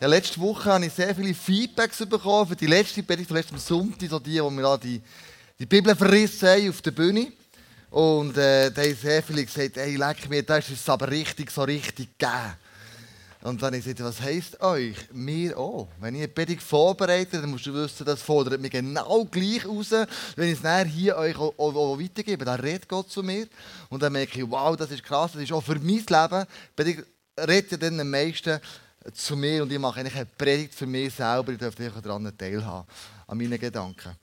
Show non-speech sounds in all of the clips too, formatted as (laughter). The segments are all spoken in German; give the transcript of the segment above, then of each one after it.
Ja, letzte Woche habe ich sehr viele Feedbacks bekommen für die letzte Predigt von letztem Sonntag, so die, wo wir da die, die Bibel verrissen haben auf der Bühne. Und äh, da haben sehr viele gesagt, hey, leck mir, das ist es aber richtig, so richtig gegeben. Und dann habe ich gesagt, was heisst euch? Mir auch. Wenn ich eine Predigt vorbereite, dann musst du wissen, das fordert mich genau gleich raus. Wenn ich es nachher hier euch auch, auch, auch weitergebe, dann redet Gott zu mir. Und dann merke ich, wow, das ist krass, das ist auch für mein Leben. Predigt redet ja dann am meisten zu mir und ich mache eigentlich eine Predigt für mich selber. Ich dürfte daran teilhaben, an meinen Gedanken.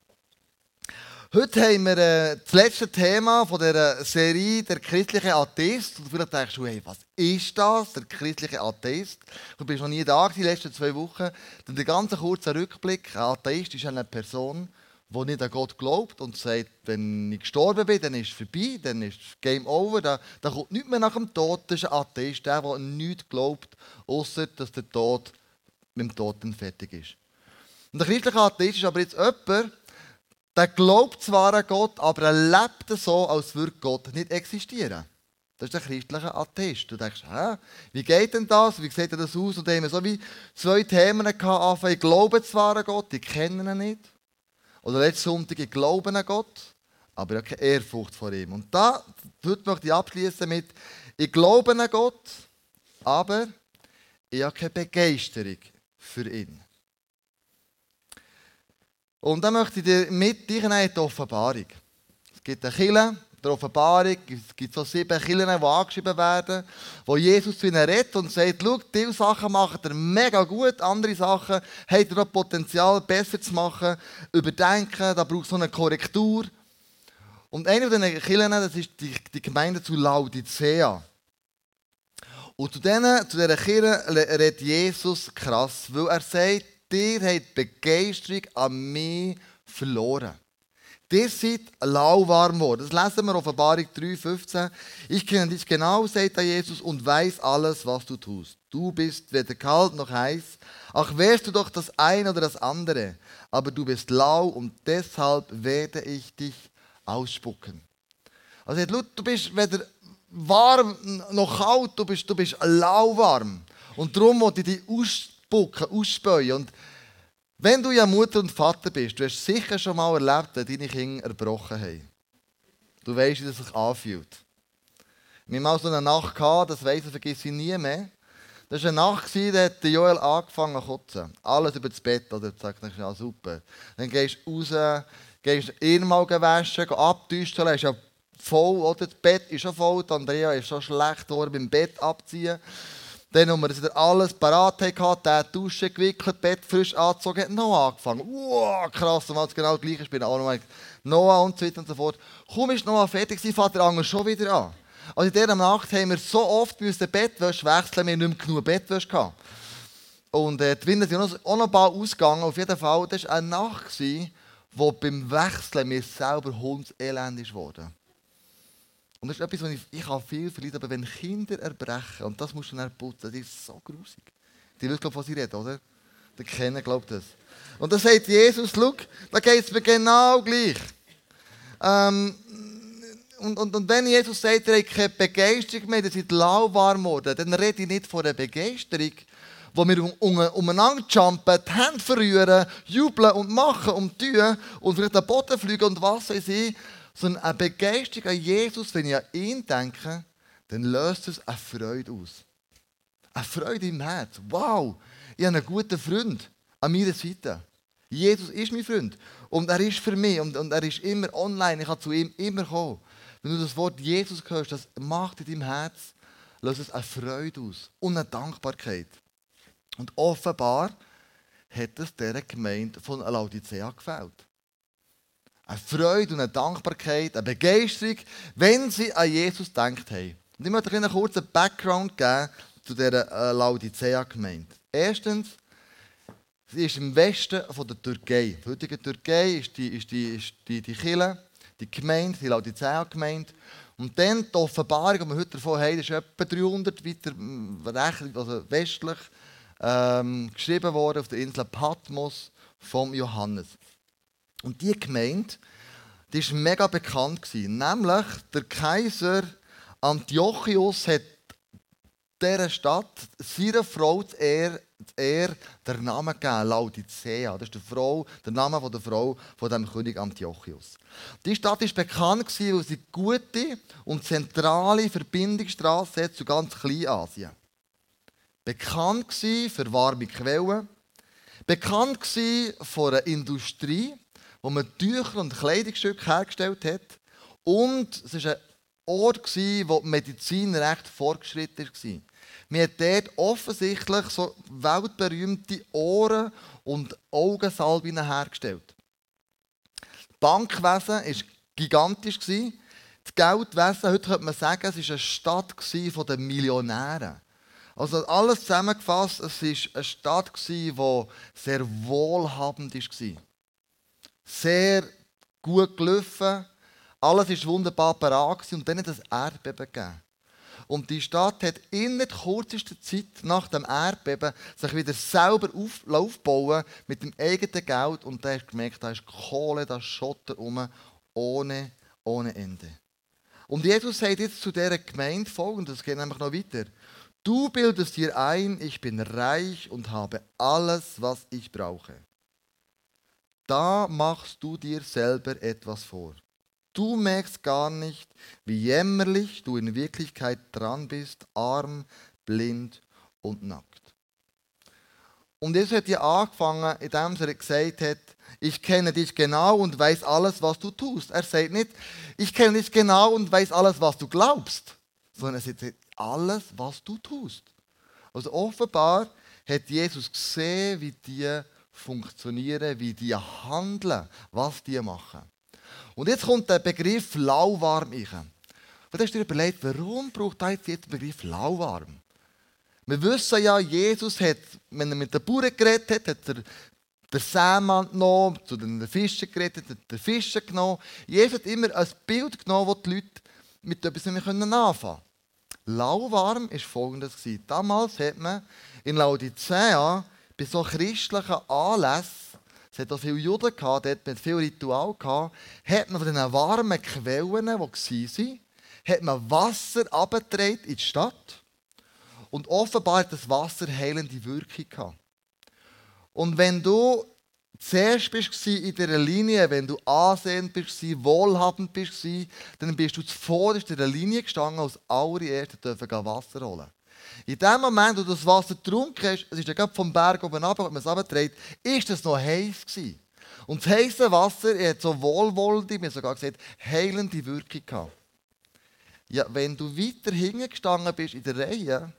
Heute haben wir äh, das letzte Thema von dieser Serie, der christliche Atheist. Und vielleicht denkst du, hey, was ist das, der christliche Atheist? Du bist noch nie da die letzten zwei Wochen. Dann der ganz kurze Rückblick. Ein Atheist ist eine Person, die nicht an Gott glaubt und sagt, wenn ich gestorben bin, dann ist es vorbei, dann ist Game over, da, da kommt nichts mehr nach dem Tod. Das ist ein Atheist, der, der nichts glaubt, außer dass der Tod mit dem Tod dann fertig ist. Und der christliche Atheist ist aber jetzt jemand, der glaubt zwar an Gott, aber er lebt so, als würde Gott nicht existieren. Das ist der christliche Atheist. Du denkst, hä, wie geht denn das? Wie sieht denn das aus? Und da haben wir so wie zwei Themen gehabt. Ich glaube zwar an Gott, ich kenne ihn nicht. Oder letzten Sonntag, ich glaube an Gott, aber ich habe keine Ehrfurcht vor ihm. Und da heute möchte ich abschließen mit, ich glaube an Gott, aber ich habe keine Begeisterung für ihn. Und dann möchte ich dir mit dir in die Offenbarung. Es gibt eine Kille, der Offenbarung, es gibt so sieben Killen, die angeschrieben werden, wo Jesus zu ihnen redet und sagt, schau, diese Sachen macht er mega gut, andere Sachen hat er noch Potenzial, besser zu machen, überdenken, da braucht es noch eine Korrektur. Und eine von diesen Killen, das ist die, die Gemeinde zu Laodicea. Und zu, denen, zu dieser redet Jesus krass, weil er sagt, ihr habt Begeisterung an mir verloren. Ihr seid lauwarm geworden. Das lesen wir Offenbarung 3,15. Ich kenne dich genau, sagt Jesus, und weiß alles, was du tust. Du bist weder kalt noch heiß. Ach, wärst du doch das eine oder das andere. Aber du bist lau und deshalb werde ich dich ausspucken. Also, du bist weder warm noch kalt, du bist, du bist lauwarm. Und darum wollte ich dich ausspucken, ausspäuen. Und wenn du ja Mutter und Vater bist, du hast sicher schon mal erlebt, dass deine Kinder erbrochen haben. Du weißt, wie das sich anfühlt. Wir haben mal so eine Nacht gehabt, das weiss ich, vergesse ich nie mehr. Das war eine Nacht, da hat Joel angefangen zu kotzen. Alles über das Bett, oder? Du sagst, ja super. Dann gehst du raus, gehst ihn mal waschen, abtüsteln, ist ja voll, oder? Das Bett ist schon voll, die Andrea ist schon schlecht geworden beim Bett abziehen. Dann, als wir wieder alles parat hatten, der Dusche gewickelt, Bett frisch angezogen, hat Noah angefangen. Wow, krass, und es genau gleich ist, bin auch noch Noah und so weiter und so fort. Kaum ist Noah fertig, sein Vater Anger schon wieder an. Also in dieser Nacht haben wir so oft müssen Bettwäsche wechseln, wir nicht mehr genug Bettwäsche gehabt. Und äh, die Winde sind auch noch bald ausgegangen. Auf jeden Fall, das war eine Nacht, wo beim Wechseln mir selber hundselend wurde. Und das ist etwas, was ich, ich habe viel verliert, aber wenn Kinder erbrechen, und das musst du dann putzen, das ist so grusig. Die wissen, von sie reden, oder? Die kennen, glaubt das. Und dann sagt Jesus, schau, da geht es mir genau gleich. Ähm, und, und, und wenn Jesus sagt, er hat keine Begeisterung mehr, ihr seid lauwarm geworden, dann rede ich nicht von einer Begeisterung, wo wir um, um, umeinander jumpen, die Hände verrühren, jubeln und machen und tun und vielleicht den Boden fliegen und was weiß ich, sondern eine Begeisterung an Jesus, wenn ich an ihn denke, dann löst es eine Freude aus. Eine Freude im Herzen. Wow, ich habe einen guten Freund an meiner Seite. Jesus ist mein Freund. Und er ist für mich. Und, und er ist immer online. Ich kann zu ihm immer kommen. Wenn du das Wort Jesus hörst, das macht in deinem Herz, löst es eine Freude aus. Und eine Dankbarkeit. Und offenbar hat es dieser Gemeinde von Laodicea gefällt eine Freude und eine Dankbarkeit, eine Begeisterung, wenn sie an Jesus gedacht haben. Und ich möchte euch einen kurzen Background geben zu dieser äh, Laodicea-Gemeinde. Erstens, sie ist im Westen von der Türkei. Die heutige Türkei ist die, ist die, die, die die Gemeinde, die Laodicea-Gemeinde. Und dann die Offenbarung, die wir heute davon haben, ist etwa 300 weiter also westlich ähm, geschrieben worden auf der Insel Patmos vom Johannes. Und die Gemeinde, die ist mega bekannt. Nämlich der Kaiser Antiochus hat dieser Stadt seiner Frau zu er der Name gegeben, Laodicea. Das ist die Frau, der Name der Frau von dem König Antiochus. Die Stadt ist bekannt weil sie gute und zentrale Verbindungsstraße zu ganz Kleinasien. Bekannt für warme Quellen, bekannt von einer Industrie, wo man Tücher und Kleidungsstücke hergestellt hat. Und es war ein Ort, wo die Medizin recht fortgeschritten war. Man hat dort offensichtlich so weltberühmte Ohren und Augensalben hergestellt. Das Bankwesen war gigantisch. Das Geldwesen, heute könnte man sagen, es war eine Stadt der Millionäre. Also alles zusammengefasst, es war eine Stadt, die sehr wohlhabend war. Sehr gut gelaufen, alles war wunderbar parat und dann hat es Erdbeben gegeben. Und die Stadt hat in der kürzesten Zeit nach dem Erdbeben sich wieder selber auf, aufbauen mit dem eigenen Geld. Und da hast du gemerkt, da ist Kohle, da ist Schotter rum, ohne, ohne Ende. Und Jesus sagt jetzt zu dieser Gemeinde folgendes, geht nämlich noch weiter. Du bildest dir ein, ich bin reich und habe alles, was ich brauche. Da machst du dir selber etwas vor. Du merkst gar nicht, wie jämmerlich du in Wirklichkeit dran bist, arm, blind und nackt. Und Jesus hat ja angefangen, indem er gesagt hat, ich kenne dich genau und weiß alles, was du tust. Er sagt nicht, ich kenne dich genau und weiß alles, was du glaubst, sondern er sagt, alles, was du tust. Also offenbar hat Jesus gesehen, wie die funktionieren, wie die handeln, was die machen. Und jetzt kommt der Begriff lauwarm rein. Und hast du dir überlegt, warum braucht er jetzt den Begriff lauwarm? Wir wissen ja, Jesus hat, wenn er mit den Bauern geredet hat, hat er den Sämann genommen, zu den Fischen geredet, hat den Fischen genommen. Jesus hat immer ein Bild genommen, das die Leute mit etwas anfangen können. Lauwarm war folgendes. Damals hat man in Laodicea bei so christlichen Anlässen es hat auch viele Juden gehabt, dort mit viel Ritual gehabt, hat man von diesen warmen Quellen, die waren, hat man Wasser abgetragen in die Stadt. Und offenbar hat das Wasser heilende Wirkung gehabt. Und wenn du zuerst bist in dieser Linie, wenn du ansehend bist, wohlhabend bist, dann bist du zuvorderst in der Linie gestanden, als allererste Wasser holen. In dem Moment, wo du das Wasser getrunken hast, es ist ja vom Berg oben ab, wenn man es abträgt, ist es noch heiß gewesen. Und das heiße Wasser hat so wohlwollende, mir sogar gesagt, heilende Wirkung gehabt. Ja, wenn du weiter hingestanden bist in der Reihe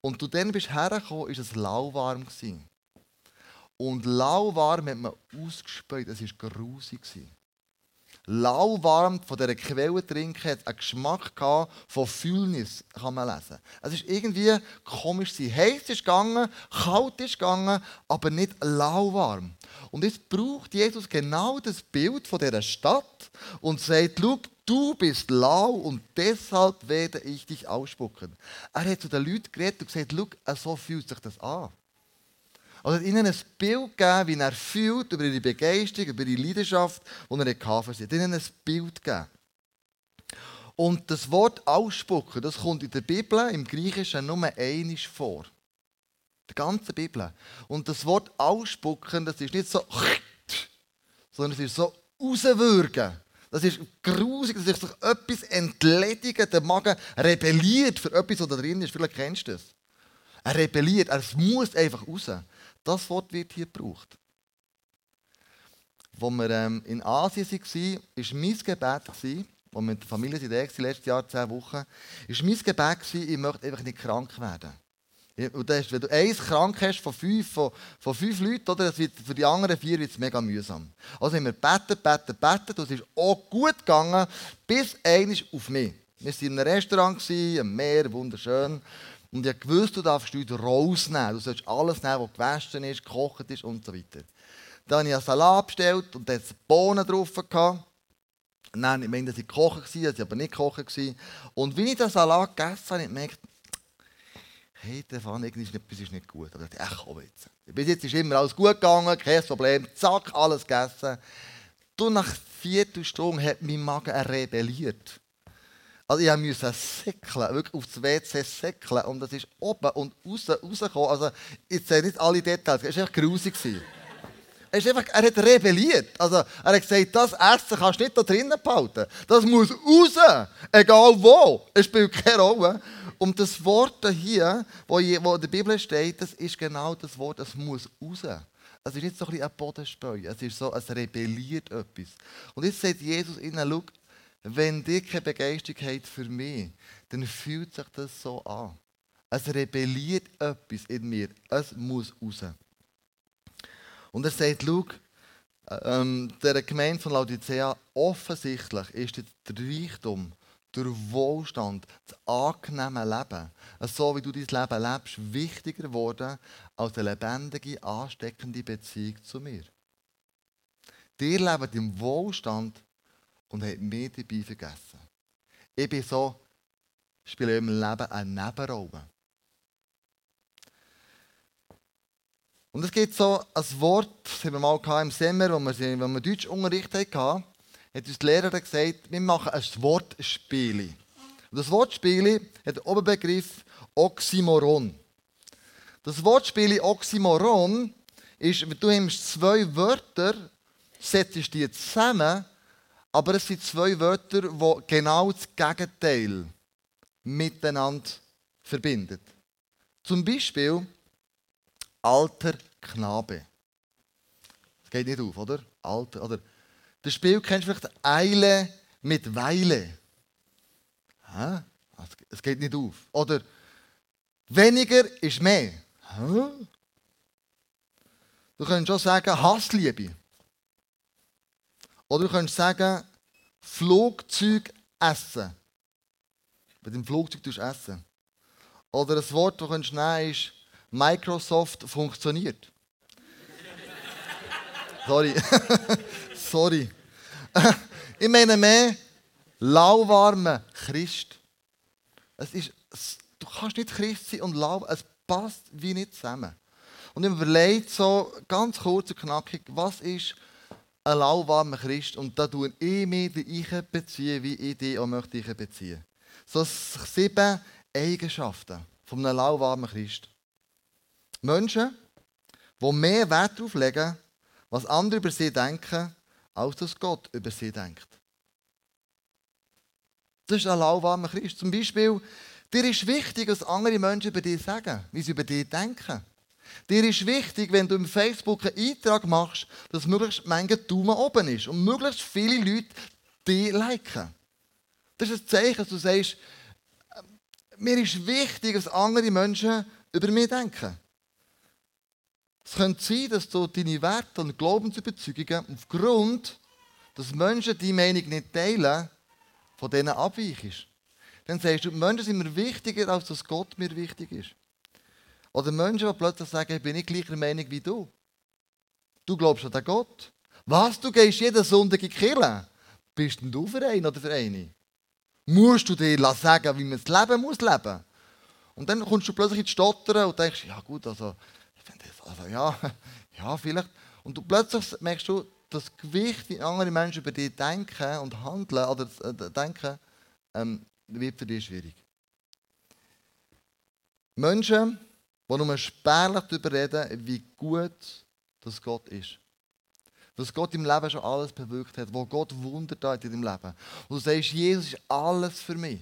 und du dann bist hergekommen, ist es lauwarm gewesen. Und lauwarm hat man ausgespäut, es war grusig. Gewesen lauwarm von dieser Quelle trinken, hat einen Geschmack von Fühlnis, kann man lesen. Es ist irgendwie komisch. Sie heiß ist gegangen, kalt ist gegangen, aber nicht lauwarm. Und jetzt braucht Jesus genau das Bild von dieser Stadt und sagt, du bist lau und deshalb werde ich dich ausspucken. Er hat zu den Leuten geredet und gesagt, so fühlt sich das an. Also hat ihnen ein Bild gegeben, wie er fühlt, über ihre Begeisterung, über ihre Leidenschaft, die er hatte. Er hat ihnen ein Bild gegeben. Und das Wort ausspucken, das kommt in der Bibel im Griechischen nur einmal vor. Die ganze Bibel. Und das Wort ausspucken, das ist nicht so, (laughs) sondern es ist so rauswürgen. Das ist grusig, dass sich etwas entledigen, der Magen rebelliert für etwas, was da drin ist. Vielleicht kennst du das. Er rebelliert, es muss einfach raus. Das Wort wird hier gebraucht. Als wir ähm, in Asien waren, war mein Gebet, als wir mit der Familie sind, letztes Jahr zehn Wochen, war mein Gebet, ich möchte einfach nicht krank werden. Und das wenn du eins krank hast von fünf, von, von fünf Leuten, oder, das wird, für die anderen vier wird es mega mühsam. Also haben wir betet, betet, betet und es ist auch gut gegangen, bis eines auf mich. Wir waren in einem Restaurant, am Meer, wunderschön. Und ich wusste, du darfst heute rausnehmen. Du sollst alles nehmen, was gewaschen ist, gekocht ist und so weiter. Dann habe ich einen Salat bestellt und da hatte Bohnen drauf. Nein, ich meine, dass sie gekocht waren, dass sie aber nicht gekocht waren. Und wie ich den Salat gegessen habe, habe ich gemerkt, hey, der Pfanne, etwas ist nicht gut. Ich dachte, ach komm jetzt. Bis jetzt ist immer alles gut gegangen, kein Problem, zack, alles gegessen. Du, nach Viertelstunde hat mein Magen rebelliert. Also ich musste säckeln, wirklich aufs WC säckeln und das ist oben und raus, rausgekommen. Also ich sehe nicht alle Details, es war einfach grusig. Er, einfach, er hat rebelliert. Also, er hat gesagt, das Essen kannst du nicht da drinnen behalten. Das muss raus. Egal wo. Es spielt keine Rolle. Und das Wort hier, wo in der Bibel steht, das ist genau das Wort, das muss raus. Es ist nicht so ein, bisschen ein Bodenspeu. Es ist so, es rebelliert etwas. Und jetzt sagt Jesus ihnen, wenn ihr keine Begeisterung habt für mich, dann fühlt sich das so an. Es rebelliert etwas in mir. Es muss raus. Und er sagt, schau, ähm, der Gemeinde von Laodicea, offensichtlich ist der Reichtum, der Wohlstand, das angenehme Leben, so wie du dein Leben lebst, wichtiger geworden als eine lebendige, ansteckende Beziehung zu mir. Ihr lebt im Wohlstand und habt mich dabei vergessen. Ich bin so, spiele in meinem Leben eine Nebenrolle. Und es gibt so ein Wort, das haben wir mal im Sommer, wo wir, wo wir Deutschunterricht hatten, hat uns die Lehrerin gesagt, wir machen ein Wortspiel. Und das Wortspiel hat den Oberbegriff Oxymoron. Das Wortspiel Oxymoron ist, du nimmst zwei Wörter, setzt die zusammen, aber es sind zwei Wörter, die genau das Gegenteil miteinander verbinden. Zum Beispiel alter Knabe. Das geht nicht auf, oder? Alter, oder? Das Spiel kennst du vielleicht Eile mit Weile. Es geht nicht auf. Oder weniger ist mehr. Du könntest schon sagen Hassliebe. Oder du könntest sagen Flugzeug essen. Bei dem Flugzeug tust du essen. Oder ein Wort, das du nehmen könntest, ist Microsoft funktioniert. (laughs) Sorry. (laughs) Sorry. (laughs) ich meine mehr lauwarmer Christ. Es ist, du kannst nicht Christ sein und lau, es passt wie nicht zusammen. Und ich überlege so ganz kurz und knackig, was ist ein lauwarmer Christ? Und da tue ich mich ich beziehen, wie ich dich auch möchte ich beziehen. So sieben Eigenschaften von einem lauwarmen Christ. Menschen, die mehr Wert darauf legen, was andere über sie denken, als dass Gott über sie denkt. Das ist ein lauwarmer Christ. Zum Beispiel, dir ist wichtig, was andere Menschen über dich sagen, wie sie über dich denken. Dir ist wichtig, wenn du im Facebook einen Eintrag machst, dass möglichst Menge Daumen oben ist und möglichst viele Leute dich liken. Das ist ein Zeichen, dass du sagst, mir ist wichtig, was andere Menschen über mich denken. Es könnte sein, dass du deine Werte und Glaubensüberzeugungen aufgrund, dass Menschen die Meinung nicht teilen, von denen abweichst. Dann sagst du, Menschen sind mir wichtiger, als dass Gott mir wichtig ist. Oder Menschen, die plötzlich sagen, ich bin nicht gleicher Meinung wie du. Du glaubst an den Gott. Was, du gehst jeden Sonntag in die Kirche? Bist denn du für einen oder für eine? Musst du dir sagen, wie man das Leben muss leben? Und dann kommst du plötzlich in die Stottern und denkst, ja gut, also also ja, (laughs) ja, vielleicht. Und du plötzlich merkst du, das Gewicht, wie andere Menschen über dich denken und handeln oder äh, denken, ähm, wird für dich schwierig. Menschen, die nur spärlich darüber reden, wie gut das Gott ist. Dass Gott im Leben schon alles bewirkt hat, wo Gott Wunder tat in deinem Leben. Und du sagst, Jesus ist alles für mich.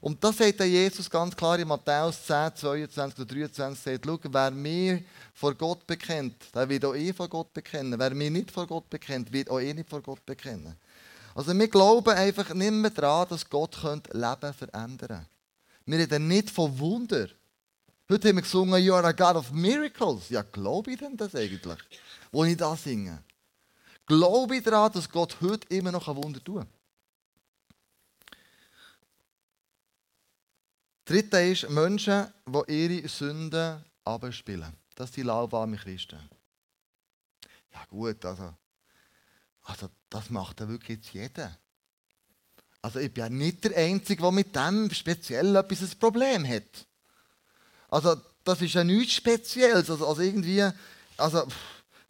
Und das sagt Jesus ganz klar in Matthäus 10, 22 oder 23, sagt, schau, wer mir vor Gott bekennt, der wird auch eh vor Gott bekennen. Wer mir nicht vor Gott bekennt, wird auch eh nicht vor Gott bekennen. Also wir glauben einfach nicht mehr daran, dass Gott Leben verändern könnte. Wir reden nicht von Wunder. Heute haben wir gesungen, You are a God of Miracles. Ja, glaube ich denn das eigentlich, wo ich das singe? Glaube ich daran, dass Gott heute immer noch ein Wunder kann? Dritte ist Menschen, die ihre Sünden abspielen. Das sind lauwarme Christen. Ja gut, also, also das macht ja wirklich jetzt jeder. Also ich bin ja nicht der Einzige, der mit dem speziell etwas ein Problem hat. Also das ist ja nichts Spezielles. Also, also irgendwie, also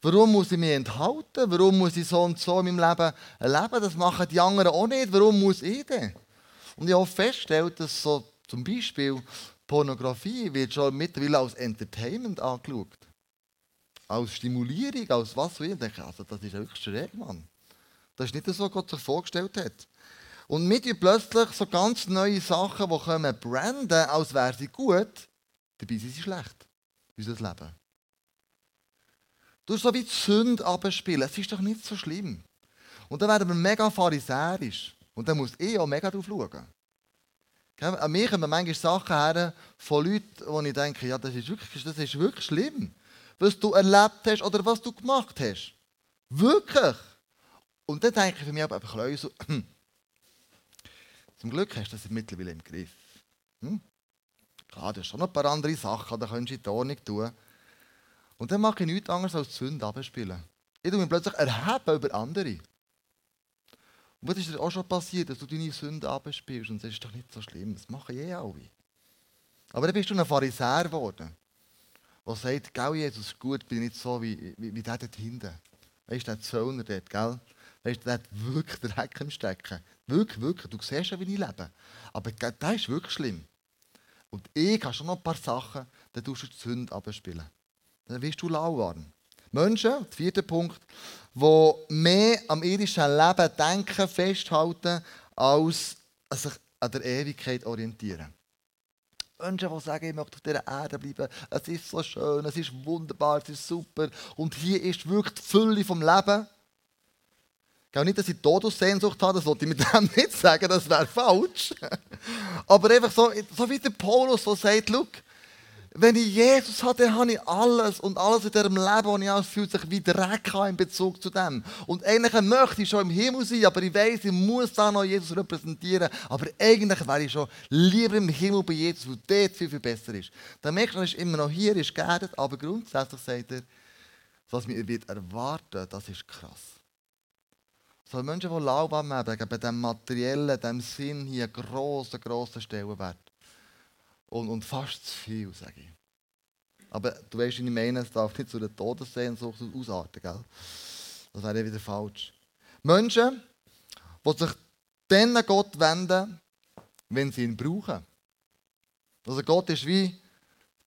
warum muss ich mich enthalten? Warum muss ich so und so in meinem Leben leben? Das machen die anderen auch nicht. Warum muss ich denn? Und ich habe auch festgestellt, dass so zum Beispiel Pornografie wird schon mittlerweile als Entertainment angeschaut. Als Stimulierung, als was will. Ich denke, also das ist wirklich schräg, Mann. Das ist nicht so, was Gott sich vorgestellt hat. Und mit plötzlich so ganz neue Sachen, die kommen branden, als wären sie gut, dabei sind sie schlecht. Unser Leben. Du so wie die Sünde abspielen. Es ist doch nicht so schlimm. Und dann werden wir mega pharisäisch. Und dann muss ich auch mega drauf schauen. An mir kommen manchmal Sachen her von Leuten, wo ich denke, ja, das ist wirklich, das ist wirklich schlimm. Was du erlebt hast oder was du gemacht hast. Wirklich. Und dann denke ich für mich einfach so, (clears throat) zum Glück hast du das mittlerweile im Griff. Hm? Klar, du hast schon noch ein paar andere Sachen, da könntest du in die Ordnung tun. Und dann mache ich nichts anderes als die Sünde abspielen. Ich tue mich plötzlich erheben über andere. Und was ist dir auch schon passiert, dass du deine Sünde abspielst und das ist doch nicht so schlimm, das machen eh alle. Aber dann bist du ein Pharisäer geworden, der sagt, gell, Jesus gut, bin nicht so wie, wie, wie der dort hinten. Weißt du, der Zöllner dort, gell? Weißt du, der hat wirklich den Heck im Stecken. Wirklich, wirklich. Du siehst ja, wie ich lebe. Aber das ist wirklich schlimm. Und ich habe schon noch ein paar Sachen, dann tust du die Sünde abspielen. Dann wirst du lauwarm. Menschen, der vierte Punkt, die mehr am irdischen Leben denken, festhalten, als sich an der Ewigkeit orientieren. Menschen, die sagen, ich möchte auf dieser Erde bleiben, es ist so schön, es ist wunderbar, es ist super und hier ist wirklich die Fülle vom Leben. Auch nicht, dass ich Todessehnsucht habe, das wollte ich mit (laughs) dem nicht sagen, das wäre falsch. (laughs) Aber einfach so, so wie der Paulus so sagt, wenn ich Jesus habe, dann habe ich alles. Und alles in diesem Leben, das ich habe, fühlt sich wie Dreck in Bezug zu dem. Und eigentlich möchte ich schon im Himmel sein, aber ich weiß, ich muss da noch Jesus repräsentieren. Aber eigentlich wäre ich schon lieber im Himmel bei Jesus, weil dort viel, viel besser ist. Dann merkst du, er ist immer noch hier, ist geerdet, aber grundsätzlich sagt er, was mir wird das ist krass. So Menschen, die lauwarm haben, geben dem materiellen, dem Sinn hier einen grossen, grossen Stellenwert. Und, und fast zu viel, sage ich. Aber du weißt, ich meine, es darf nicht zu einer Todessehnsucht ausarten, gell? Das wäre wieder falsch. Menschen, die sich dann an Gott wenden, wenn sie ihn brauchen. Also Gott ist wie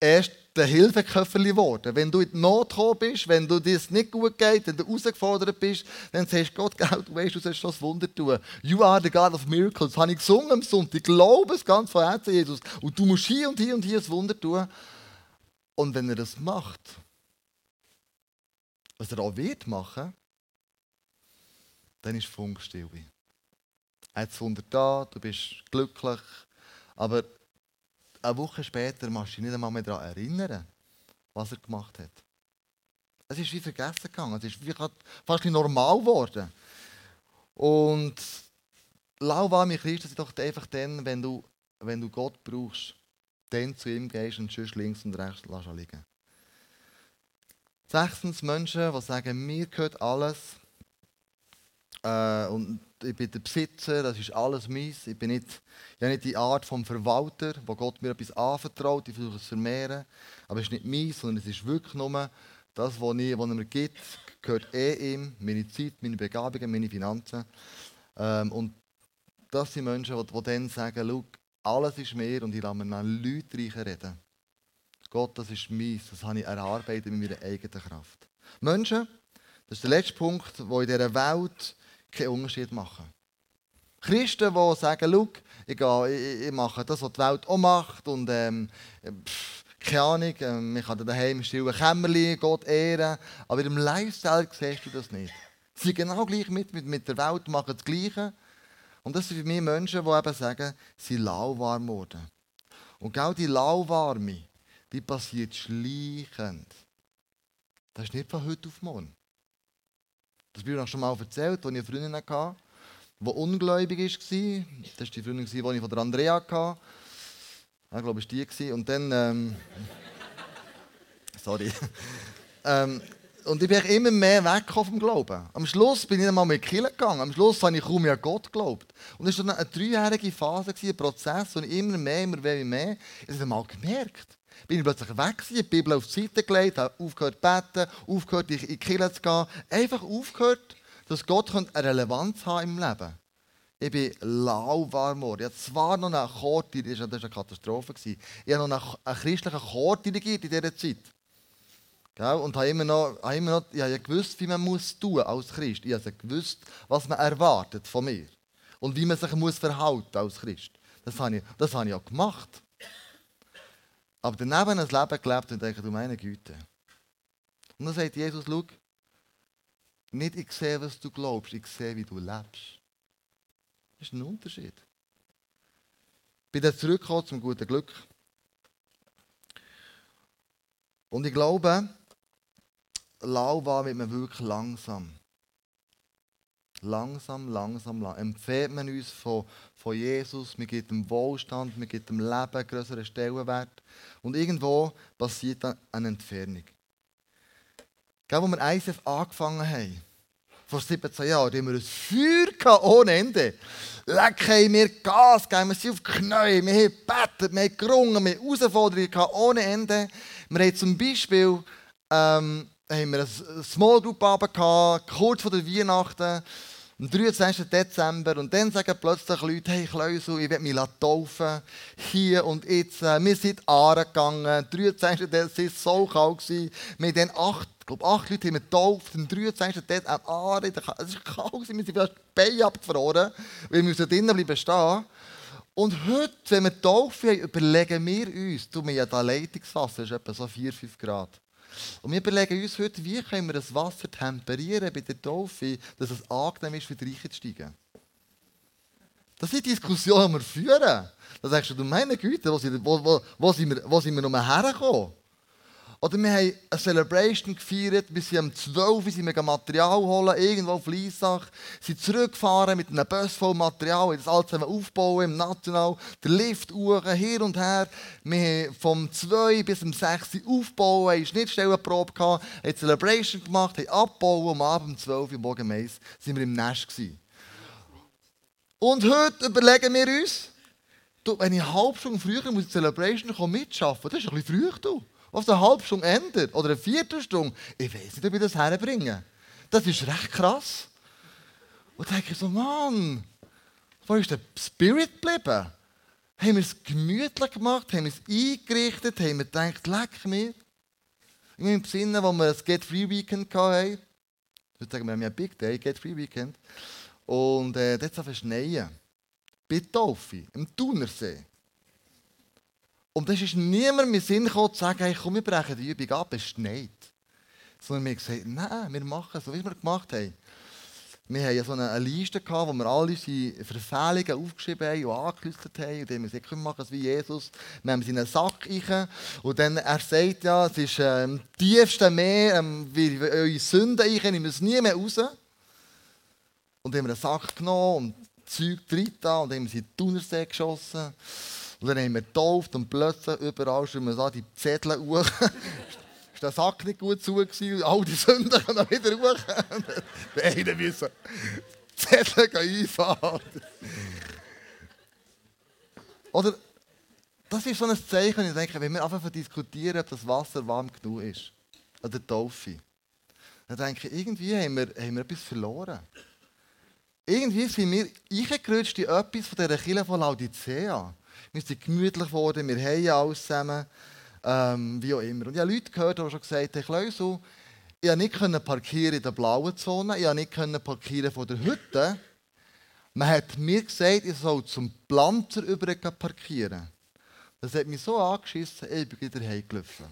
erst der Hilfeköfferli geworden. Wenn du in die Not gekommen bist, wenn du dir nicht gut geht, wenn du herausgefordert bist, dann sagst du Gott, du weißt, du sollst das Wunder tun. You are the God of miracles. Das habe ich gesungen am Sonntag. Ich glaube es ganz von Herzen, Jesus. Und du musst hier und hier und hier das Wunder tun. Und wenn er das macht, was er auch wird machen, dann ist Funkstille. Er hat das Wunder da, du bist glücklich, aber eine Woche später machst du dich nicht einmal mehr daran erinnern, was er gemacht hat. Es ist wie vergessen gegangen. Es ist wie fast normal geworden. Und lauwarme Christen sind doch einfach dann, wenn du, wenn du Gott brauchst, dann zu ihm gehst und sonst links und rechts lässt liegen. Sechstens Menschen, die sagen, mir gehört alles. Äh, und ich bin der Besitzer, das ist alles meins. Ich bin nicht, ich habe nicht die Art vom Verwalter, wo Gott mir etwas anvertraut, ich versuche es zu vermehren. Aber es ist nicht meins, sondern es ist wirklich nur das, was, ich, was er mir gibt, gehört eh ihm. Meine Zeit, meine Begabungen, meine Finanzen. Ähm, und das sind Menschen, die, die dann sagen, Schau, alles ist mir und ich lasse mir nach Leuten reden. Gott, das ist meins, das habe ich erarbeitet mit meiner eigenen Kraft. Menschen, das ist der letzte Punkt, wo in dieser Welt keinen Unterschied machen. Christen, die sagen, Schau, ich, gehe, ich, mache das, was die Welt auch macht und ähm, pff, keine Ahnung, ähm, ich kann daheim im stillen Kämmerlein Gott ehren, aber im Lifestyle siehst du das nicht. Sie sind genau gleich mit, mit, mit der Welt, machen das Gleiche. Und das sind für mich Menschen, die eben sagen, sie sind lauwarm geworden. Und genau die Lauwarme, die passiert schleichend. Das ist nicht von heute auf morgen. Das habe ich schon mal erzählt, als ich eine Freundin hatte, die ungläubig war. Das war die Freundin, die ich von der Andrea hatte. Ich glaube, es war die. Und dann. Ähm, (laughs) sorry. ähm, und ich bin immer mehr weg vom Glauben. Am Schluss bin ich dann mal mit Kirche gegangen. Am Schluss habe ich kaum an Gott geglaubt. Und es war eine dreijährige Phase, ein Prozess, und immer mehr, immer mehr, mehr. Ich habe mal gemerkt bin ich plötzlich weg gewesen, die Bibel auf die Seite gelegt, habe aufgehört zu beten, aufgehört in die Kirche zu gehen. Einfach aufgehört, dass Gott eine Relevanz haben im Leben. Ich bin lauwarm geworden. Ich hatte zwar noch einen Chor, das war eine Katastrophe. Ich habe noch einen, christlichen Chor in dieser Zeit. Und habe immer noch, habe immer noch habe gewusst, wie man muss tun als Christ. Ich habe gewusst, was man erwartet von mir. Und wie man sich muss als Christ. Das habe ich, das habe ich auch gemacht. Aber daneben ein Leben gelebt und denke, du meine Güte. Und dann sagt Jesus, schau, nicht ich sehe, was du glaubst, ich sehe, wie du lebst. Das ist ein Unterschied. Ich bin dann zurückgekommen zum guten Glück. Und ich glaube, Lauwa wird man wirklich langsam. Langsam, langsam, langsam. Empfiehlt man uns von, von Jesus, man gibt dem Wohlstand, man gibt dem Leben größeren Stellenwert. Und irgendwo passiert dann eine Entfernung. Gell, wo wir ISF angefangen haben, vor 17 Jahren, haben wir ein Feuer ohne Ende. Leck wir Gas gegeben, wir sind auf die Knie, wir haben gebetet, wir haben gerungen, wir haben Herausforderungen ohne Ende. Wir haben zum Beispiel ähm, haben wir eine Small Group gehabt, kurz vor der Weihnachten, am 23. Dezember. Und dann sagen plötzlich Leute, hey Kleusel, ich will mich taufen. Hier und jetzt. Äh, wir sind Aare gegangen. 23. Dezember war so kalt. Wir haben acht glaube, acht Leute getauft, am 23. Dezember, Aare, es war kalt, wir sind die Beine abgefroren, weil wir drinnen bleiben stehen. Und heute, wenn wir taufen, überlegen wir uns, du, wir haben da Leitungswasser, das ist etwa so 4, 5 Grad. Und wir überlegen uns heute, wie können wir das Wasser temperieren bei der Taufe, dass es angenehm ist, für die Reiche zu steigen. Das sind Diskussionen, die wir führen. Da sagst du, meine Güte, wo sind, wo, wo, wo sind wir, wo sind wir noch hergekommen? Oder wir haben eine Celebration gefeiert, wir sind um 12 Uhr wir Material holen, irgendwo auf Liesach, sind zurückgefahren mit einem Bus voll Material, haben das alles zusammen aufbauen im National, der Lift hoch, hier und her. Wir haben vom 2 bis um 6 Uhr aufbauen, haben Schnittstellenprobe gehabt, haben Celebration gemacht, haben abbauen und am Abend um 12 Uhr morgen Mais sind wir im Nest gewesen. Und heute überlegen wir uns, wenn ich eine halbe Stunde früher muss die Celebration mitschaffen, das ist ein bisschen früh, du was eine halbe Stunde ändert oder eine Viertelstunde, ich weiß nicht, ob ich das herbringe. Das ist recht krass. Und dann denke ich so, Mann, wo ist der Spirit geblieben? Haben wir es gemütlich gemacht, haben wir es eingerichtet, haben wir gedacht, leck mir. In meinem Sinne, wo wir das Get Free Weekend hatten, heute sagen wir, haben ein Big Day, Get Free Weekend, und äh, dort es schneien. Bei Taufe, im Thunersee. Und es ist niemand mit Sinn gekommen, zu sagen, hey, komm, wir brechen die Übung ab, es schneit. Sondern wir haben gesagt, nein, wir machen so, wie wir gemacht haben. Wir hatten ja so eine Liste, gehabt, wo wir alle unsere Verfehlungen aufgeschrieben haben und angelüstet haben. Und dann haben wir gesagt, wir machen es wie Jesus. Wir haben es in einen Sack rein. Und dann, er sagt ja, es ist ähm, tiefste Meer, ähm, wie eure Sünden rein, nehmen wir es nie mehr raus. Und dann haben wir einen Sack genommen und Zeug drin und haben sie in den Thunersee geschossen. Und dann haben wir getauft und plötzlich überall schon wir die Zettel hoch. (laughs) ist der Sack nicht gut zu gewesen? All die Sünden kommen wieder hoch. (laughs) Beide müssen Zettel einfahren. Oder das ist so ein Zeichen, ich denke, wenn wir einfach diskutieren, ob das Wasser warm genug ist. An der Taufe. Dann denke ich, irgendwie haben wir, haben wir etwas verloren. Irgendwie sind wir eingerutscht in etwas von dieser Kirche von Laodicea wir sind gemütlich geworden, wir haben alles zusammen, ähm, wie auch immer. Und ich habe Leute gehört, die schon gesagt haben, Kleusel, ich konnte nicht parkieren in der blauen Zone, ich konnte nicht parkieren von der Hütte. Man hat mir gesagt, ich soll zum Planter über parkieren. Das hat mich so angeschissen, ich bin wieder heimgelaufen.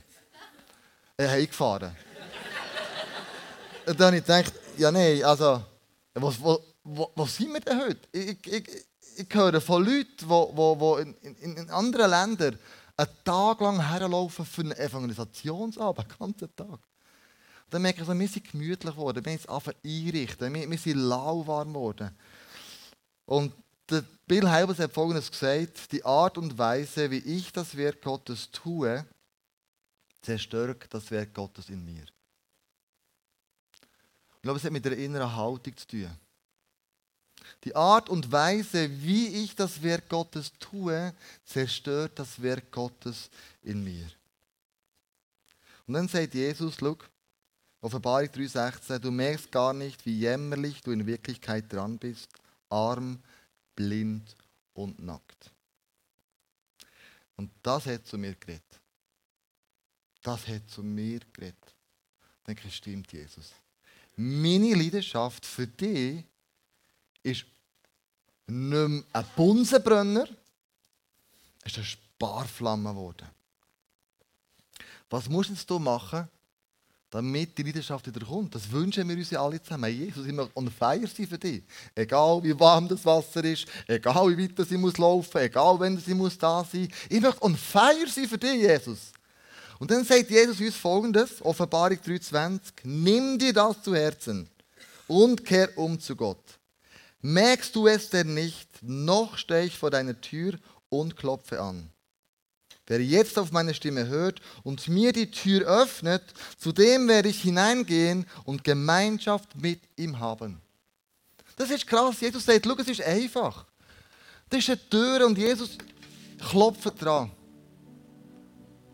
Äh, heimgefahren. Und dann habe ich gedacht, ja nein, also, was, wo, wo, wo sind wir denn heute? Ich, ich, ich höre von Leuten, die, in, in, anderen Ländern einen Tag lang herlaufen für einen Evangelisationsabend, einen ganzen Tag. Dann merke ich, wir sind gemütlich geworden, wir sind einfach einrichten, wir, wir sind lauwarm geworden. Und der Bill Heibels hat Folgendes gesagt, die Art und Weise, wie ich das Werk Gottes tue, zerstört das Werk Gottes in mir. Ich glaube, es hat mit der inneren Haltung zu tun. Die Art und Weise, wie ich das Werk Gottes tue, zerstört das Werk Gottes in mir. Und dann sagt Jesus, schau, Offenbarung 3,16, du merkst gar nicht, wie jämmerlich du in Wirklichkeit dran bist, arm, blind und nackt. Und das hat zu mir geredet. Das hat zu mir geredet. Ich denke, stimmt, Jesus. Meine Leidenschaft für dich ist nicht mehr ein Bunsenbrenner, es ist eine Sparflamme geworden. Was musst du machen, damit die Leidenschaft wieder kommt? Das wünschen wir uns alle zusammen. Jesus, ich möchte on fire sein für dich. Egal wie warm das Wasser ist, egal wie weit sie muss laufen, egal wenn sie muss da sein. Ich möchte on fire sein für dich, Jesus. Und dann sagt Jesus uns folgendes, Offenbarung 3,20: Nimm dir das zu Herzen und kehr um zu Gott. Merkst du es denn nicht, noch stehe ich vor deiner Tür und klopfe an. Wer jetzt auf meine Stimme hört und mir die Tür öffnet, zu dem werde ich hineingehen und Gemeinschaft mit ihm haben. Das ist krass. Jesus sagt, schau, es ist einfach. Das ist eine Tür und Jesus klopft dran.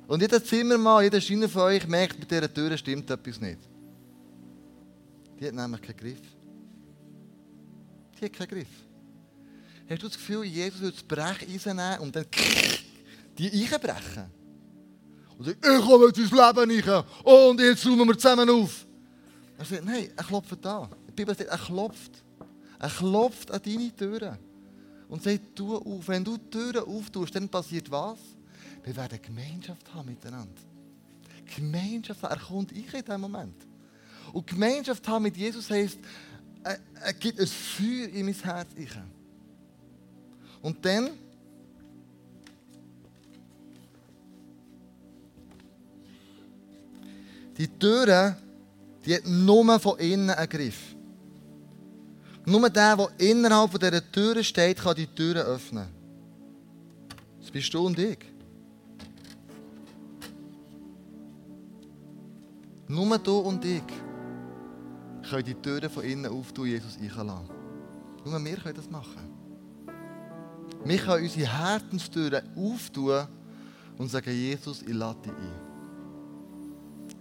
Und jeder Zimmermann, jeder Scheiner von euch merkt, mit dieser Tür stimmt etwas nicht. Die hat nämlich keinen Griff. Die hat keinen Griff. Hast du das Gefühl, Jesus würde das Brecheisen nehmen und dann die einbrechen? Und sagt, ich komme jetzt ins Leben rein und jetzt räumen wir zusammen auf. Er sagt, nein, er klopft an. Die Bibel sagt, er klopft. Er klopft an deine Türen und sagt, tu auf. Wenn du die Türen auftust, dann passiert was? Wir werden Gemeinschaft haben miteinander. Gemeinschaft haben. Er kommt ich in diesem Moment. Und Gemeinschaft haben mit Jesus heisst, er, er gibt ein Feuer in mein Herz. Und dann die Türe, die hat nur von innen einen Griff. Nur der, der innerhalb dieser Türe steht, kann die Türe öffnen. Das bist du und ich. Nur du und ich können die Türen von innen auftun, Jesus einladen. Nur wir können das machen. Wir können unsere Herzenstüren auftun und sagen, Jesus, ich lade dich ein.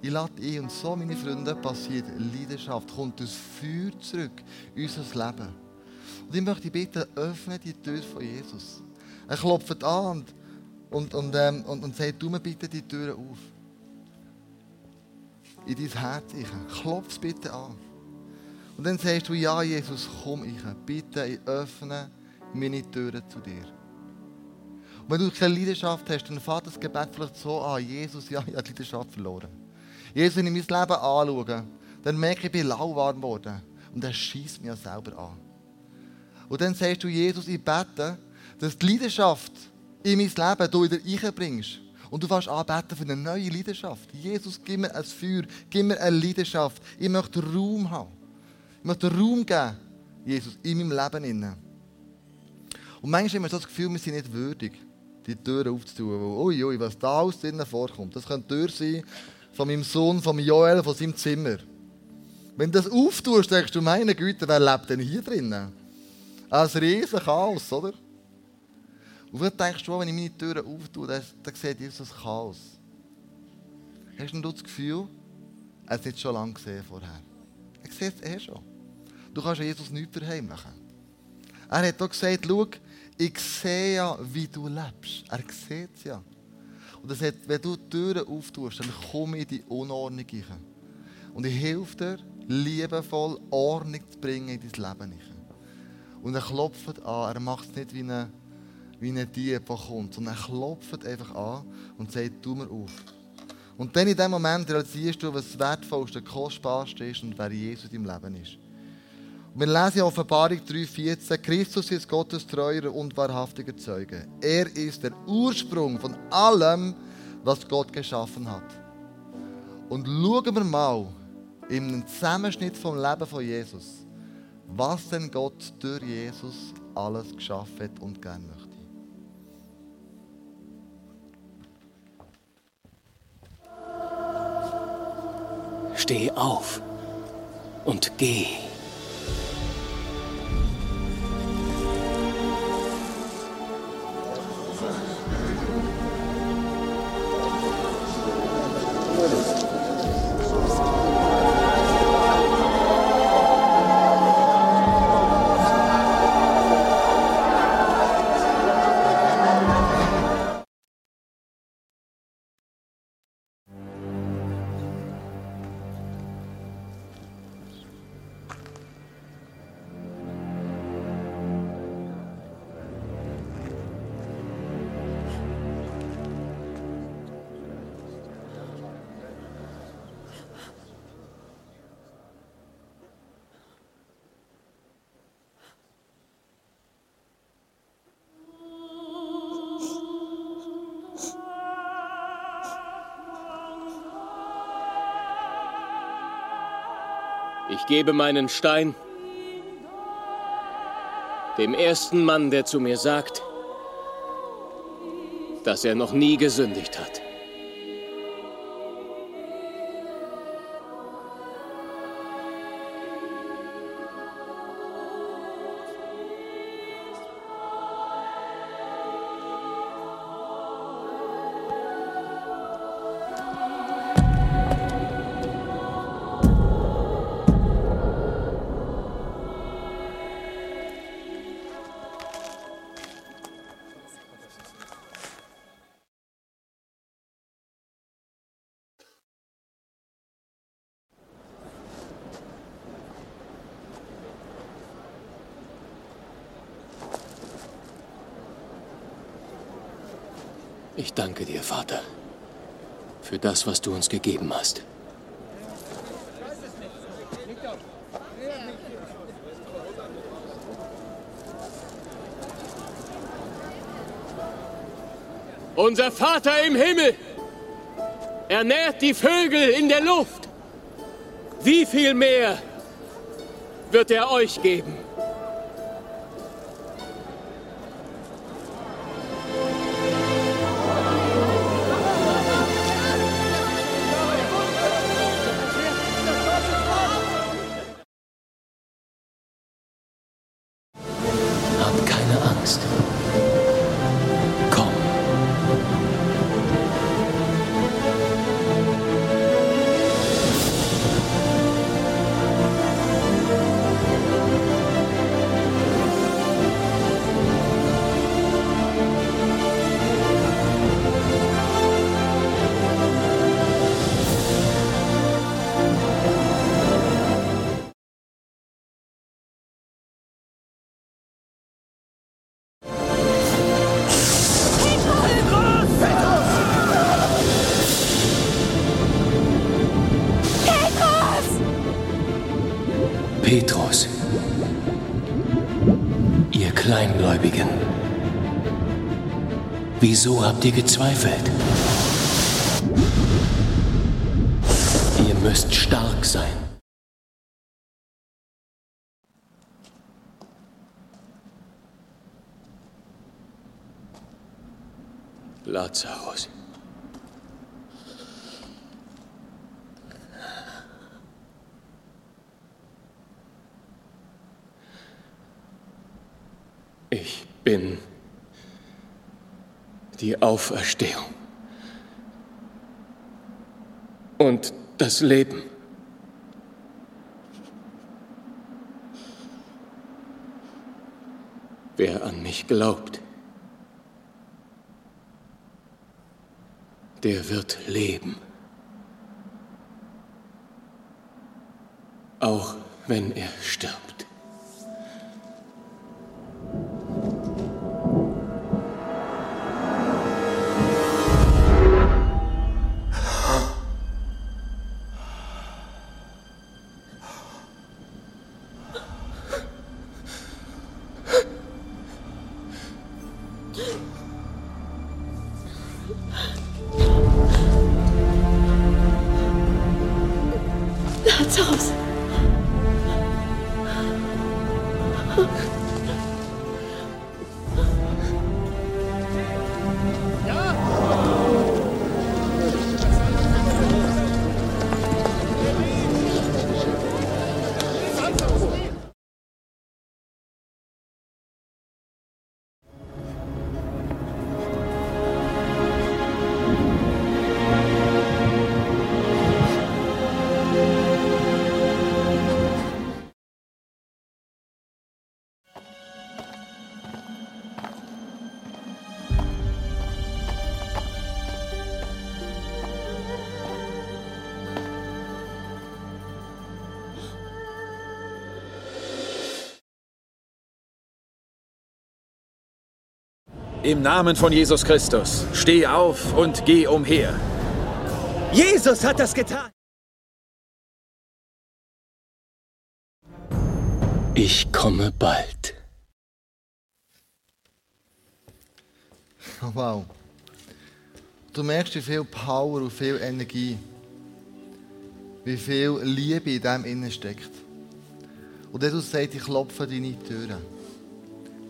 Ich lade dich ein. Und so, meine Freunde, passiert Leidenschaft, kommt das Feuer zurück in unser Leben. Und ich möchte bitten, öffne die Tür von Jesus. Er klopft an und, und, ähm, und, und sagt, tu mir bitte die Tür auf. In dein Herz. Klopf es bitte an. Und dann sagst du, ja, Jesus, komm ich. Bitte, ich öffne meine Türen zu dir. Und wenn du keine Leidenschaft hast, dann fängt das Gebet vielleicht so an, Jesus, ja, ich habe die Leidenschaft verloren. Jesus, wenn ich mein Leben anschaue, dann merke ich, ich bin lauwarm geworden. Und er schießt mich ja selber an. Und dann sagst du, Jesus, ich bete, dass die Leidenschaft in mein Leben du wieder reinbringst. Und du fährst anbeten für eine neue Leidenschaft. Jesus, gib mir ein Feuer, gib mir eine Leidenschaft. Ich möchte Raum haben. Ich möchte Raum geben, Jesus, in meinem Leben. Und manchmal haben wir so das Gefühl, wir sind nicht würdig, die Tür aufzutun. Ui, ui, was da aus drinnen vorkommt. Das könnte die Tür sein von meinem Sohn, von Joel, von seinem Zimmer. Wenn du das auftust, denkst du, meine Güte, wer lebt denn hier drinnen? Ein riesen Chaos, oder? Und dann denkst du, wenn ich meine Türen auftue, dann, dann sieht Jesus das Chaos. Hast du das Gefühl, er hat es nicht schon lange gesehen vorher? Er sieht es eh schon. Du kannst Jesus nichts verheimlichen. Er hat auch gesagt, schau, ich sehe ja, wie du lebst. Er sieht es ja. Und er sagt, wenn du die Türen auftust, dann komme ich in die Unordnung rein. Und ich helfe dir, liebevoll Ordnung zu bringen in dein Leben rein. Und er klopft an. Er macht es nicht wie ein, wie ein Dieb, der kommt, sondern er klopft einfach an und sagt, tu mir auf. Und dann in dem Moment realisierst du, was das Wertvollste, Kostbarste ist und wer Jesus in deinem Leben ist. Wir lesen in Offenbarung 3,14, Christus ist Gottes treuer und wahrhaftiger Zeuge. Er ist der Ursprung von allem, was Gott geschaffen hat. Und schauen wir mal im Zusammenschnitt vom Leben von Jesus, was denn Gott durch Jesus alles geschaffen hat und gerne möchte. Steh auf und geh. Ich gebe meinen Stein dem ersten Mann, der zu mir sagt, dass er noch nie gesündigt hat. Ich danke dir, Vater, für das, was du uns gegeben hast. Unser Vater im Himmel ernährt die Vögel in der Luft. Wie viel mehr wird er euch geben? Hab keine Angst. Wieso habt ihr gezweifelt? Ihr müsst stark sein. Lazarus. Ich bin die Auferstehung und das Leben. Wer an mich glaubt, der wird leben. Auch wenn er stirbt. Im Namen von Jesus Christus, steh auf und geh umher. Jesus hat das getan. Ich komme bald. Oh, wow. Du merkst, wie viel Power und viel Energie wie viel Liebe in dem innen steckt. Und Jesus sagt, ich klopfe deine Türen.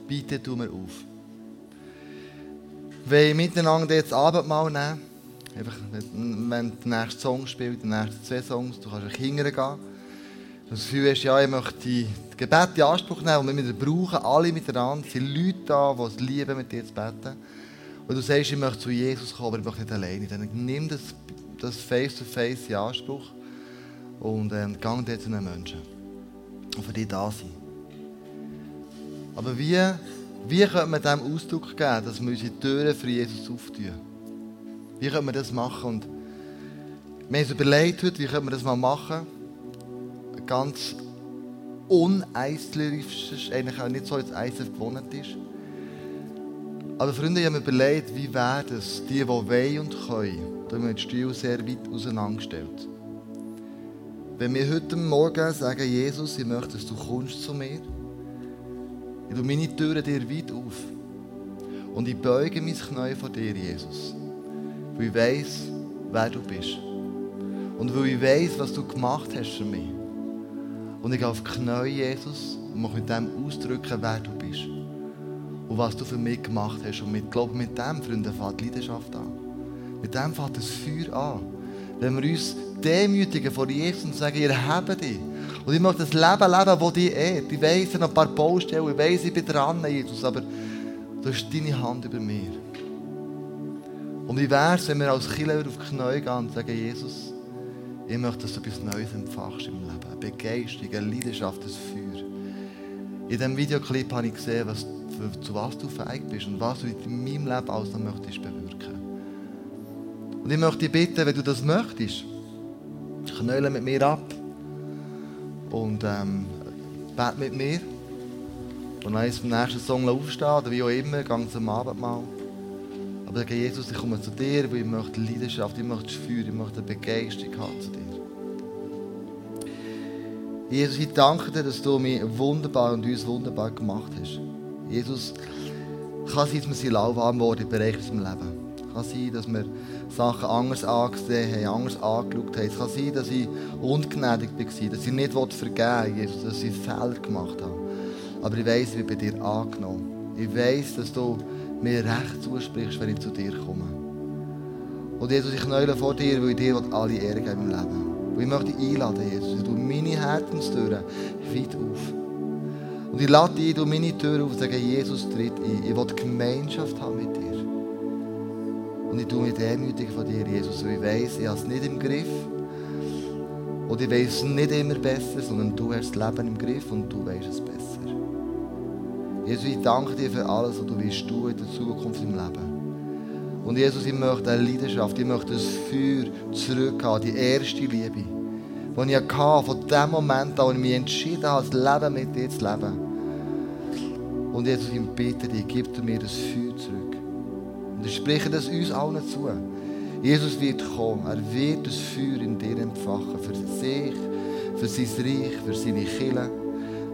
Bitte tu mir auf. Wir miteinander jetzt Abendmahl nehmen. Einfach, wenn der nächste Song spielt, die nächsten zwei Songs, du kannst hingern gehen. Das Gefühl hast, ja, ich möchte die Gebete in Anspruch nehmen, die wir wieder brauchen, alle miteinander. Es sind Leute da, die es lieben, mit dir zu beten. Und du sagst, ich möchte zu Jesus kommen, aber ich möchte nicht alleine. Dann nimm das, das Face-to-Face -face in Anspruch und ähm, gang dort zu den Menschen, die für dich da sind. Aber wie, wie könnte man dem Ausdruck geben, dass wir unsere Türen für Jesus auftun? Wie können wir das machen? Und wir haben uns überlegt heute, wie können wir das mal machen? Ganz uneistlerisch, eigentlich auch nicht so, als Eisler gewohnt ist. Aber Freunde, ich habe mir überlegt, wie wäre es, die, die wollen und können, da haben wir den Stil sehr weit auseinandergestellt. Wenn wir heute Morgen sagen, Jesus, ich möchte, dass du kommst zu mir, ich tue meine Türen dir weit auf und ich beuge mein Knie vor dir, Jesus weil ich weiss, wer du bist. Und weil ich weiss, was du gemacht hast für mich. Und ich gehe auf die Knie, Jesus, und möchte mit dem ausdrücken, wer du bist. Und was du für mich gemacht hast. Und mit, glaube, mit dem, Freunde, fängt die Leidenschaft an. Mit dem fängt das Feuer an. Wenn wir uns demütigen vor Jesus und sagen, ihr habt dich. Und ich möchte das Leben leben, das dich ehrt. Ich weiss, noch ein paar Baustellen, ich weiss, ich bin dran, Jesus, aber du hast deine Hand über mir. Und wie wäre es, wenn wir als Killer auf die Knie gehen und sagen, Jesus, ich möchte, dass du etwas Neues entfachst im Leben. Eine Begeisterung, eine Leidenschaft, ein Feuer. In diesem Videoclip habe ich gesehen, was, zu was du fähig bist und was du in meinem Leben alles noch möchtest bewirken. Und ich möchte dich bitten, wenn du das möchtest, knöle mit mir ab und ähm, bete mit mir. Und dann ist beim nächsten Song aufstehen oder wie auch immer, ganz am Abendmahl. Aber sage, Jesus, ich komme zu dir, weil ich möchte Leidenschaft, ich möchte Feuer, ich möchte Begeisterung haben zu dir. Jesus, ich danke dir, dass du mich wunderbar und uns wunderbar gemacht hast. Jesus, kann sein, dass wir lauwarm wurden im Bereich unseres Lebens. Kann sein, dass wir Sachen anders angesehen haben, anders angeschaut haben. Es kann sein, dass ich ungnädig war, dass ich nicht vergeben Jesus, dass ich Fehler gemacht habe. Aber ich weiss, ich bin bei dir angenommen. Ich weiss, dass du mir Recht zusprichst, wenn ich zu dir komme. Und Jesus, ich knäule vor dir, weil ich dir alle Ehre geben im Leben. Und ich möchte dich einladen, Jesus. Tue meine Herzenstüren weit auf. Und ich lade dich ein, meine Tür auf und sage, Jesus, tritt ein. Ich will Gemeinschaft haben mit dir. Und ich tue mich demütig von dir, Jesus, weil ich weiss, ich habe es nicht im Griff. Und ich weiß es nicht immer besser, sondern du hast das Leben im Griff und du weißt es besser. Jesus, ich danke dir für alles, was du willst tun in der Zukunft im Leben. Und Jesus, ich möchte eine Leidenschaft, ich möchte das Feuer zurückhaben, die erste Liebe, die ich hatte, von dem Moment an, wo ich mich entschieden habe, das Leben mit dir zu leben. Und Jesus, ich bitte dich, gib mir das Feuer zurück. Und ich spreche das uns allen zu. Jesus wird kommen, er wird das Feuer in dir entfachen, für sich, für sein Reich, für seine Kinder,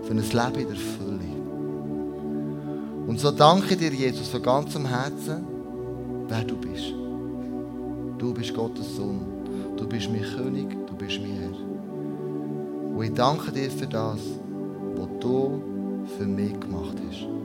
für ein Leben in der Fülle. Und so danke dir, Jesus, von ganzem Herzen, wer du bist. Du bist Gottes Sohn. Du bist mein König, du bist mein Herr. Und ich danke dir für das, was du für mich gemacht hast.